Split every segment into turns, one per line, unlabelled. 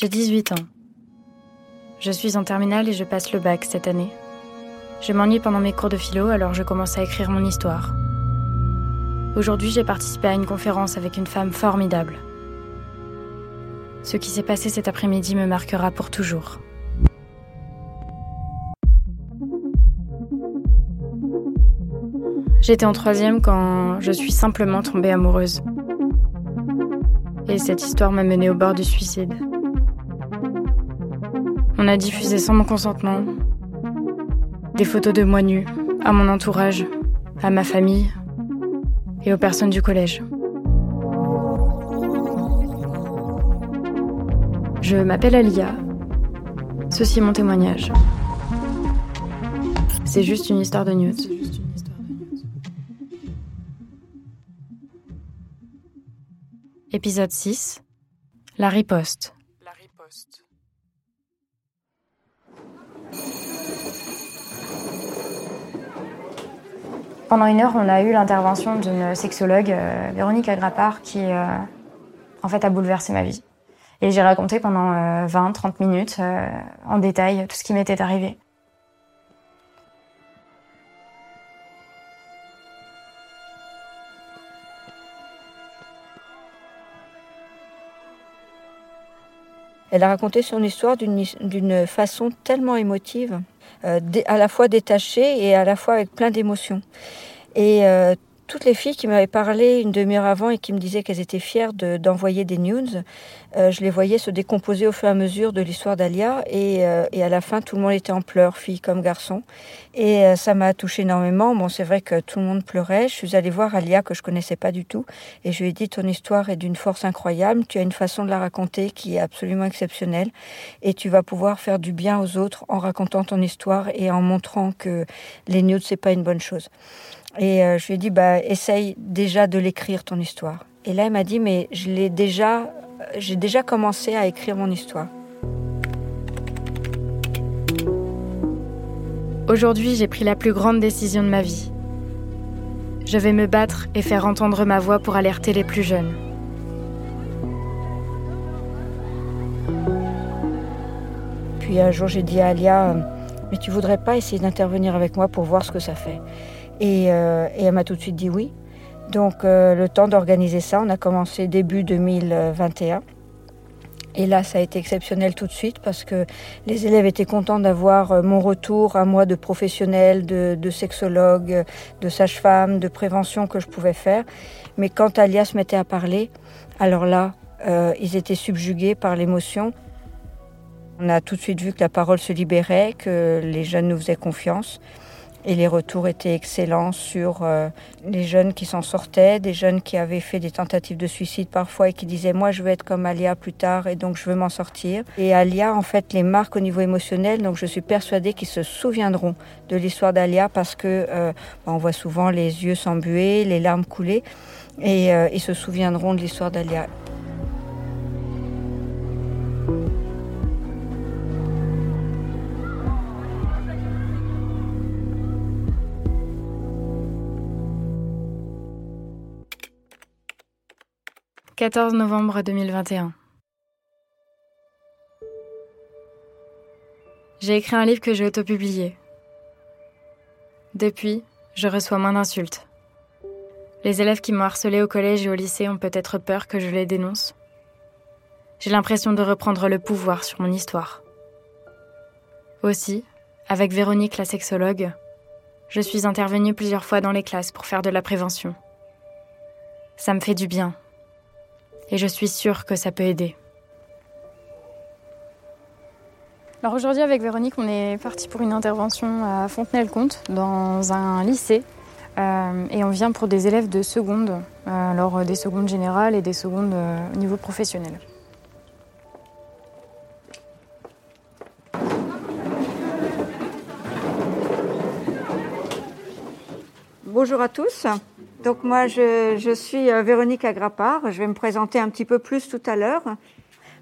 J'ai 18 ans. Je suis en terminale et je passe le bac cette année. Je m'ennuie pendant mes cours de philo, alors je commence à écrire mon histoire. Aujourd'hui, j'ai participé à une conférence avec une femme formidable. Ce qui s'est passé cet après-midi me marquera pour toujours. J'étais en troisième quand je suis simplement tombée amoureuse. Et cette histoire m'a menée au bord du suicide. On a diffusé sans mon consentement des photos de moi nue à mon entourage, à ma famille et aux personnes du collège. Je m'appelle Alia. Ceci est mon témoignage. C'est juste une histoire de news. Épisode 6 La riposte. La riposte. Pendant une heure, on a eu l'intervention d'une sexologue, euh, Véronique Agrapard, qui euh, en fait a bouleversé ma vie. Et j'ai raconté pendant 20-30 euh, minutes en détail tout ce qui m'était arrivé.
Elle a raconté son histoire d'une façon tellement émotive, à la fois détachée et à la fois avec plein d'émotions. Et euh, toutes les filles qui m'avaient parlé une demi-heure avant et qui me disaient qu'elles étaient fières d'envoyer des news, euh, je les voyais se décomposer au fur et à mesure de l'histoire d'Alia et, euh, à la fin tout le monde était en pleurs, filles comme garçons. Et euh, ça m'a touché énormément. Bon, c'est vrai que tout le monde pleurait. Je suis allée voir Alia que je connaissais pas du tout et je lui ai dit ton histoire est d'une force incroyable. Tu as une façon de la raconter qui est absolument exceptionnelle et tu vas pouvoir faire du bien aux autres en racontant ton histoire et en montrant que les nudes c'est pas une bonne chose. Et euh, je lui ai dit, bah, essaye déjà de l'écrire, ton histoire. Et là, elle m'a dit, mais je l'ai déjà, j'ai déjà commencé à écrire mon histoire.
Aujourd'hui, j'ai pris la plus grande décision de ma vie. Je vais me battre et faire entendre ma voix pour alerter les plus jeunes.
Puis un jour, j'ai dit à Alia, mais tu voudrais pas essayer d'intervenir avec moi pour voir ce que ça fait? Euh, et, elle m'a tout de suite dit oui. Donc euh, le temps d'organiser ça, on a commencé début 2021. Et là, ça a été exceptionnel tout de suite parce que les élèves étaient contents d'avoir euh, mon retour à moi de professionnel, de, sexologue, de sage-femme, de prévention que je pouvais faire. Mais quand Alia se mettait à parler, alors là, ils étaient subjugués par l'émotion. On a tout de suite vu que la parole se libérait, que les jeunes nous faisaient confiance. Et les retours étaient excellents sur euh, les jeunes qui s'en sortaient, des jeunes qui avaient fait des tentatives de suicide parfois et qui disaient moi je veux être comme Alia plus tard et donc je veux m'en sortir. Et Alia en fait les marque au niveau émotionnel, donc je suis persuadée qu'ils se souviendront de l'histoire d'Alia parce que euh, bah, on voit souvent les yeux s'embuer, les larmes couler et euh, ils se souviendront de l'histoire d'Alia.
14 novembre 2021. J'ai écrit un livre que j'ai autopublié. Depuis, je reçois moins d'insultes. Les élèves qui m'ont harcelé au collège et au lycée ont peut-être peur que je les dénonce. J'ai l'impression de reprendre le pouvoir sur mon histoire. Aussi, avec Véronique la sexologue, je suis intervenue plusieurs fois dans les classes pour faire de la prévention. Ça me fait du bien et je suis sûre que ça peut aider. Alors aujourd'hui avec Véronique, on est parti pour une intervention à Fontenay-le-Comte dans un lycée euh, et on vient pour des élèves de seconde, euh, alors des secondes générales et des secondes euh, au niveau professionnel.
Bonjour à tous. Donc moi, je, suis euh, Véronique Agrapard. Je vais me présenter un petit peu plus tout à l'heure.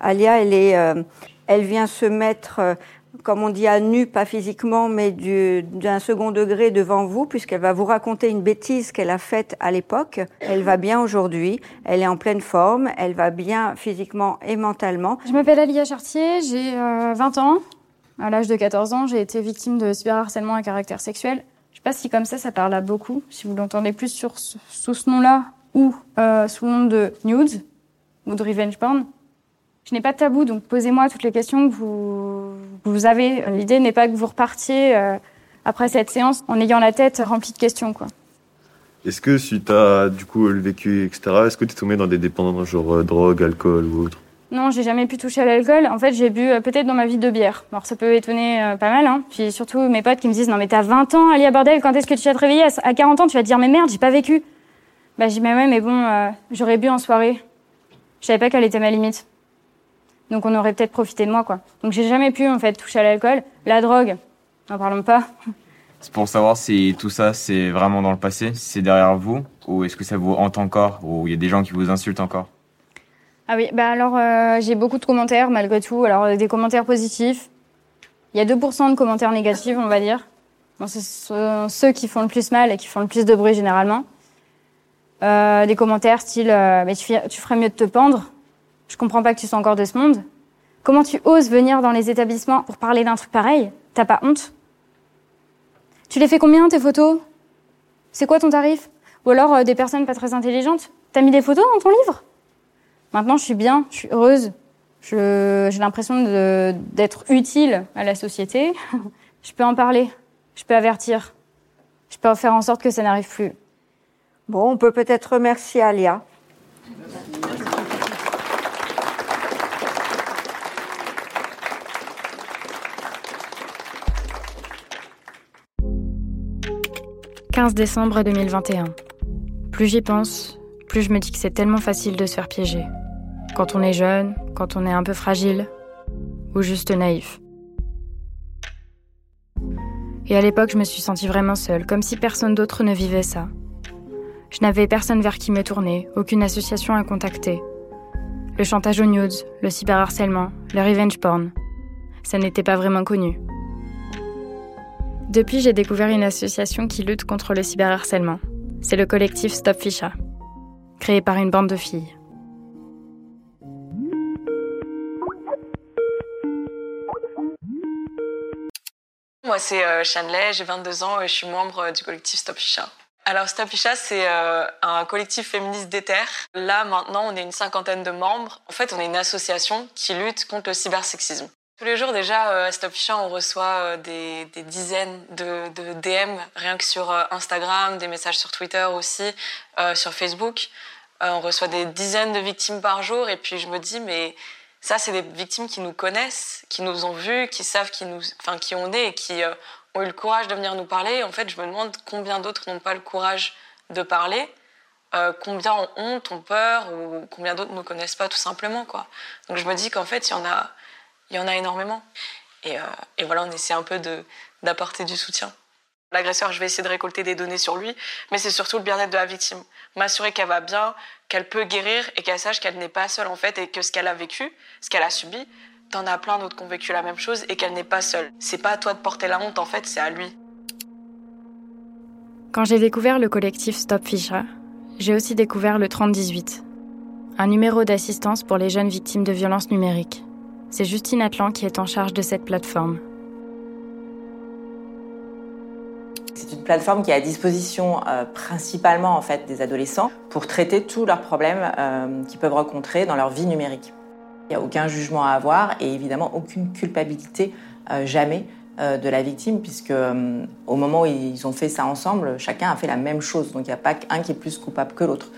Alia, elle, est, euh, elle vient se mettre euh, comme on dit à nu, pas physiquement, mais d'un second degré devant vous, puisqu'elle va vous raconter une bêtise qu'elle a faite à l'époque. Elle va bien aujourd'hui, elle est en pleine forme, elle va bien physiquement et mentalement.
Je m'appelle Alia Chartier, j'ai 20 euh, ans. À l'âge de 14 ans, j'ai été victime de cyberharcèlement à caractère sexuel. Je sais pas si comme ça, ça parle à beaucoup. Si vous l'entendez plus sous ce nom-là ou euh, sous le nom de nudes ou de revenge porn. Je n'ai pas de tabou, donc posez-moi toutes les questions que vous, avez. L'idée n'est pas que vous repartiez euh, après cette séance en ayant la tête remplie de questions.
Est-ce que suite à du coup le vécu, etc., est-ce que tu es tombé dans des dépendances genre euh, drogue, alcool ou autre?
Non, j'ai jamais pu toucher à l'alcool. En fait, j'ai bu euh, peut-être dans ma vie deux bières. Alors ça peut étonner pas mal. Hein. Puis surtout mes potes qui me disent non mais t'as 20 ans, à Bordel, quand est-ce que tu vas te réveiller? À 40 ans, tu vas te dire mais merde, j'ai pas vécu. Bah j'ai mais ouais, mais bon, j'aurais bu en soirée. Je savais pas quelle était ma limite. Donc on aurait peut-être profité de moi, quoi. Donc j'ai jamais pu, en fait, toucher à l'alcool. La drogue, n'en parlons pas.
C'est pour savoir si tout ça, c'est vraiment dans le passé, si c'est derrière vous, ou est-ce que ça vous hante encore, ou il y a des gens qui vous insultent encore?
Ah oui, bah alors euh, j'ai beaucoup de commentaires, malgré tout. Alors euh, des commentaires positifs. Il y a 2% de commentaires négatifs, on va dire. Ce sont ceux qui font le plus mal et qui font le plus de bruit, généralement. Euh, des commentaires style mais tu, ferais mieux de te pendre je comprends pas que tu sois encore de ce monde. Comment tu oses venir dans les établissements pour parler d'un truc pareil? T'as pas honte? Tu les fais combien tes photos? C'est quoi ton tarif? Ou alors des personnes pas très intelligentes? T'as mis des photos dans ton livre? Maintenant je suis bien, je suis heureuse. J'ai l'impression d'être utile à la société. je peux en parler, je peux avertir, je peux faire en sorte que ça n'arrive plus.
Bon, on peut peut-être remercier Alia.
15 décembre 2021. Plus j'y pense, plus je me dis que c'est tellement facile de se faire piéger. Quand on est jeune, quand on est un peu fragile, ou juste naïf. Et à l'époque, je me suis sentie vraiment seule, comme si personne d'autre ne vivait ça. Je n'avais personne vers qui me tourner, aucune association à contacter. Le chantage aux nudes, le cyberharcèlement, le revenge porn, ça n'était pas vraiment connu. Depuis, j'ai découvert une association qui lutte contre le cyberharcèlement. C'est le collectif Stop Ficha, créé par une bande de filles.
Moi, c'est euh, Chanley, j'ai 22 ans et je suis membre euh, du collectif Stop Ficha. Alors Stop Ficha, c'est euh, un collectif féministe d'éther. Là, maintenant, on est une cinquantaine de membres. En fait, on est une association qui lutte contre le cybersexisme. Tous les jours déjà euh, à Stop on reçoit des, dizaines de, DM rien que sur Instagram, des messages sur Twitter aussi, sur Facebook. on reçoit des dizaines de victimes par jour et puis je me dis mais ça c'est des victimes qui nous connaissent, qui nous ont vus, qui savent qui nous, enfin qui on est et qui ont eu le courage de venir nous parler. En fait, je me demande combien d'autres n'ont pas le courage de parler. combien ont honte, ont peur, ou combien d'autres ne connaissent pas tout simplement quoi. Donc je me dis qu'en fait il y en a, y en a énormément. Et, euh, et voilà, on essaie un peu d'apporter du soutien. L'agresseur, je vais essayer de récolter des données sur lui, mais c'est surtout le bien-être de la victime. M'assurer qu'elle va bien, qu'elle peut guérir et qu'elle sache qu'elle n'est pas seule en fait et que ce qu'elle a vécu, ce qu'elle a subi, t'en as plein d'autres qui ont vécu la même chose et qu'elle n'est pas seule. C'est pas à toi de porter la honte en fait, c'est à lui.
Quand j'ai découvert le collectif Stop Fisher, j'ai aussi découvert le 3018, un numéro d'assistance pour les jeunes victimes de violences numériques. C'est Justine Atlan qui est en charge de cette plateforme.
C'est une plateforme qui est à disposition euh, principalement en fait des adolescents pour traiter tous leurs problèmes euh, qu'ils peuvent rencontrer dans leur vie numérique. Il n'y a aucun jugement à avoir et évidemment aucune culpabilité euh, jamais de la victime puisque au moment où ils ont fait ça ensemble, chacun a fait la même chose. Donc il n'y a pas qu'un qui est plus coupable que l'autre.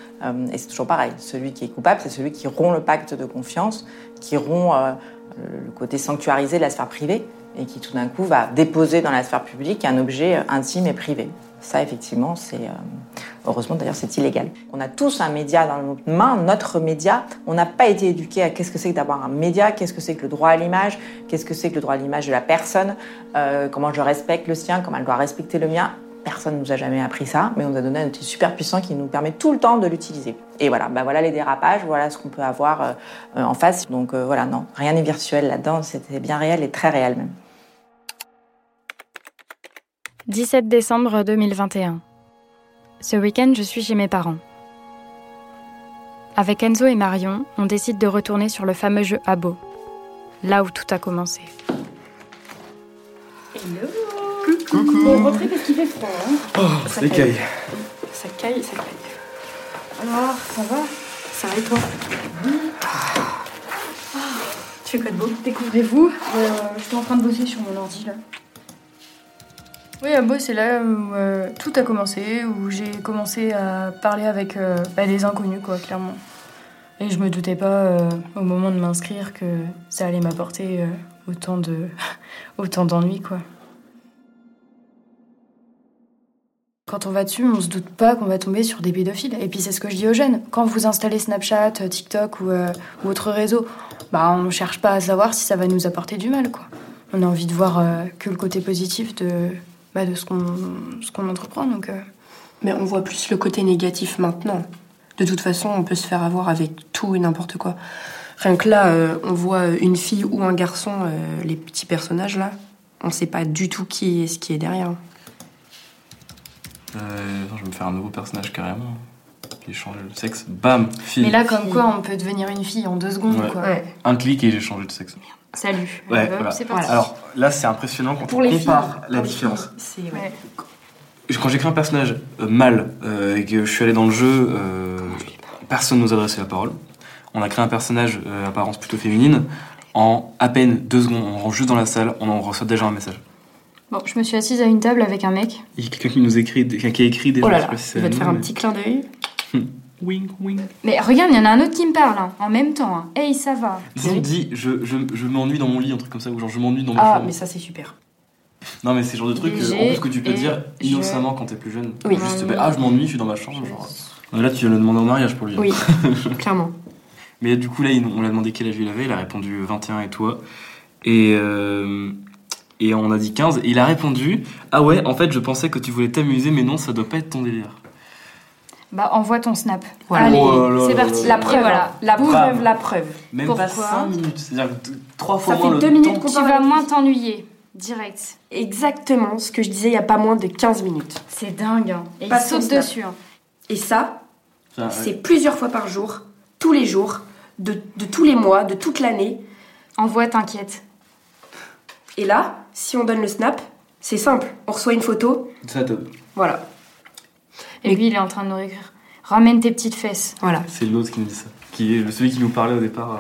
et c'est toujours pareil. Celui qui est coupable, c'est celui qui rompt le pacte de confiance, qui rompt le côté sanctuarisé de la sphère privée et qui tout d'un coup va déposer dans la sphère publique un objet intime et privé. Ça, effectivement, c'est euh, heureusement d'ailleurs c'est illégal. On a tous un média dans notre main, notre média. On n'a pas été éduqué à qu'est-ce que c'est que d'avoir un média, qu'est-ce que c'est que le droit à l'image, qu'est-ce que c'est que le droit à l'image de la personne, euh, comment je respecte le sien, comment elle doit respecter le mien. Personne ne nous a jamais appris ça, mais on nous a donné un outil super puissant qui nous permet tout le temps de l'utiliser. Et voilà, bah voilà les dérapages, voilà ce qu'on peut avoir euh, en face. Donc euh, voilà, non, rien n'est virtuel là-dedans, c'était bien réel et très réel même.
17 décembre 2021. Ce week-end, je suis chez mes parents. Avec Enzo et Marion, on décide de retourner sur le fameux jeu Abo, là où tout a commencé.
Hello Coucou Bon, rentrez parce qu'il fait froid. Hein.
Oh, ça caille.
Ça caille, ça caille. Alors, ça va? Ça va et toi? Ah, Tu fais quoi de beau?
Découvrez-vous? Euh, J'étais en train de bosser sur mon ordi là. Oui, Abo, c'est là où euh, tout a commencé, où j'ai commencé à parler avec euh, bah, des inconnus, quoi, clairement. Et je me doutais pas euh, au moment de m'inscrire que ça allait m'apporter euh, autant de autant d'ennuis, quoi. Quand on va dessus, on se doute pas qu'on va tomber sur des pédophiles. Et puis c'est ce que je dis aux jeunes. Quand vous installez Snapchat, TikTok ou, ou autre réseau, bah on cherche pas à savoir si ça va nous apporter du mal, quoi. On a envie de voir que le côté positif de, bah, de ce qu'on ce qu'on entreprend. Donc, euh,
Mais on voit plus le côté négatif maintenant. De toute façon, on peut se faire avoir avec tout et n'importe quoi. Rien que là, euh, on voit une fille ou un garçon, euh, les petits personnages là, on sait pas du tout qui est ce qui est derrière.
Euh, je vais me faire un nouveau personnage carrément. J'ai changé de sexe. Bam, fille.
Mais là, comme quoi, on peut devenir une fille en deux secondes,
Ouais.
quoi.
Un clic et j'ai changé de sexe.
Salut.
Ouais,
Hop,
voilà.
C'est parti.
Alors là, c'est impressionnant quand
Pour
on compare
filles,
la différence.
filles, C'est ouais.
Ouais.
Quand j'écris un personnage euh, mâle euh, et que je suis allé dans le jeu, euh, personne nous adressait la parole. On a créé un personnage euh, apparence plutôt féminine. En à peine deux secondes, on rentre juste dans la salle, on en reçoit déjà un message.
Bon, je me suis assise à une table avec un mec.
Il y a quelqu'un qui nous écrit, qui a écrit déjà.
Oh là
je sais
là,
pas si c'est
il va te faire un petit clin d'œil.
Wing, wing.
Mais regarde, il y en a un autre qui me parle, hein, en même temps. Hein. Hey, ça va.
Disons, dit, je, je, je m'ennuie dans mon lit, un truc comme ça, ou genre je m'ennuie dans ma
Ah,
chambre.
mais ça c'est super.
Non, mais c'est le genre de truc euh, en plus que tu peux dire
je-
innocemment quand t'es plus jeune.
Oui.
Juste, bah, ah, je m'ennuie, je suis dans ma chambre. Genre. Euh, Là, tu viens de le demander en mariage pour lui.
Oui, clairement.
Mais du coup, là, on l'a demandé quel âge il avait. Il a répondu 21 et toi. Et, euh, et on a dit 15. Et il a répondu Ah ouais, en fait, je pensais que tu voulais t'amuser, mais non, ça doit pas être ton délire.
Bah, envoie ton snap.
Voilà.
Allez,
Oh
c'est parti.
La preuve,
voilà.
La preuve, la preuve.
Même
Pourquoi
pas 5 minutes. C'est-à-dire que t- trois fois
Ça
moins
fait
le
deux minutes
temps.
qu'on
Tu vas moins t'ennuyer. Direct.
Exactement ce que je disais il y a pas moins de 15 minutes.
C'est dingue. Hein. Et
Pas
il saute dessus. hein.
Et ça,
Ça, ouais.
c'est plusieurs fois par jour, tous les jours, de, de tous les mois, de toute l'année.
Envoie, t'inquiète.
Et là, si on donne le snap, c'est simple. On reçoit une photo,
Ça, top.
voilà.
Et
Mais-
lui, il est en train de nous écrire. Ramène tes petites fesses.
Voilà.
C'est l'autre qui me dit ça. Qui est celui qui nous parlait au départ. euh.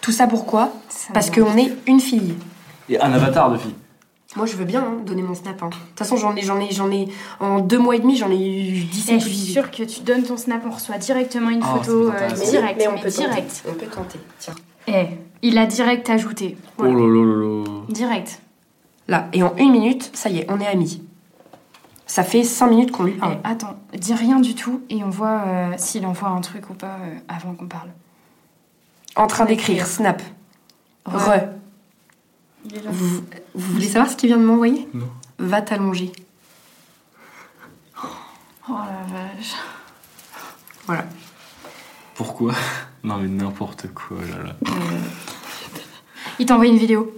Tout ça pourquoi Parce qu'on est une fille.
Et un avatar de fille.
Moi, je veux bien hein, donner mon snap. hein. De toute façon, j'en ai, j'en ai, j'en ai, en deux mois et demi, j'en ai eu 17
Et
ou
je suis
18.
sûre que tu donnes ton snap, on reçoit directement une
Oh,
photo euh, direct.
mais on
mais
peut
direct.
tenter. On peut tenter. Tiens.
Eh, il a direct ajouté. Voilà.
Oh là là là là.
Direct.
Là, et en une minute, ça y est, on est amis. Ça fait 5 minutes qu'on lui
Eh,
parle.
attends, dis rien du tout et on voit euh, s'il envoie un truc ou pas euh, avant qu'on parle.
En train d'écrire, snap. Re.
Il est là.
Vous, vous voulez savoir ce qu'il vient de m'envoyer?
Non.
Va t'allonger.
Oh la vache.
Voilà.
Pourquoi? Non, mais n'importe quoi, là là.
Il t'a envoyé une vidéo.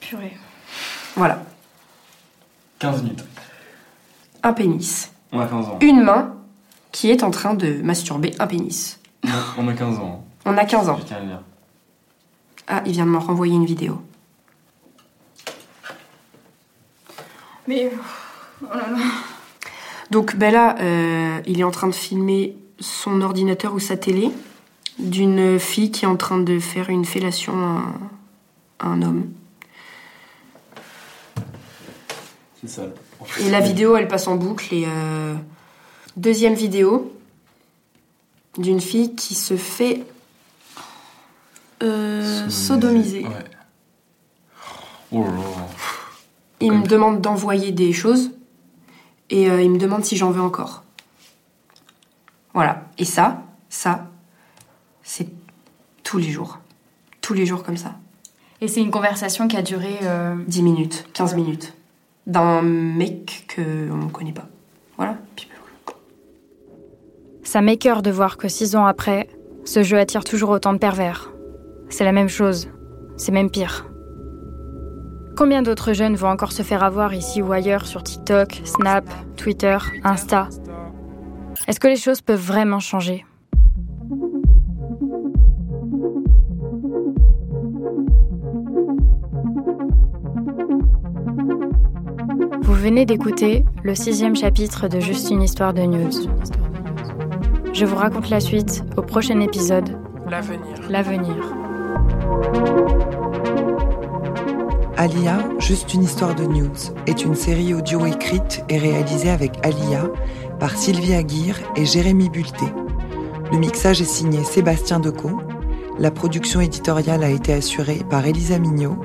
Purée.
Voilà.
15 minutes.
Un pénis.
On a 15 ans.
Une main qui est en train de masturber un pénis.
On a 15 ans.
On a 15 ans.
Je tiens à le dire.
Ah, il vient de me renvoyer une vidéo.
Mais. Oh là là.
Donc là, euh, il est en train de filmer son ordinateur ou sa télé d'une fille qui est en train de faire une fellation à un, à un homme.
C'est ça.
Et la vidéo, elle passe en boucle. Et euh, deuxième vidéo d'une fille qui se fait euh, sodomiser.
Ouais. Oh là là.
Il me demande d'envoyer des choses et euh, il me demande si j'en veux encore. Voilà. Et ça, ça, c'est tous les jours. Tous les jours comme ça.
Et c'est une conversation qui a duré. euh,
10 minutes, 15 minutes. D'un mec que on ne connaît pas. Voilà. Puis,
Ça m'écœure de voir que six ans après, ce jeu attire toujours autant de pervers. C'est la même chose, c'est même pire.
Combien d'autres jeunes vont encore se faire avoir ici ou ailleurs sur TikTok, Snap, Twitter, Insta? Est-ce que les choses peuvent vraiment changer? Venez d'écouter le sixième chapitre de Juste une histoire de news. Je vous raconte la suite au prochain épisode.
L'avenir.
L'avenir.
Alia, Juste une histoire de news, est une série audio écrite et réalisée avec Alia par Sylvie Aguirre et Jérémy Bulté. Le mixage est signé Sébastien Decaux. La production éditoriale a été assurée par Elisa Mignot.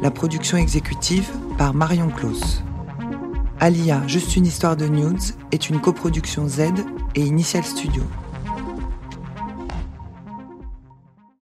La production exécutive par Marion Claus. Alia, Juste une histoire de news est une coproduction Z et Initial Studio.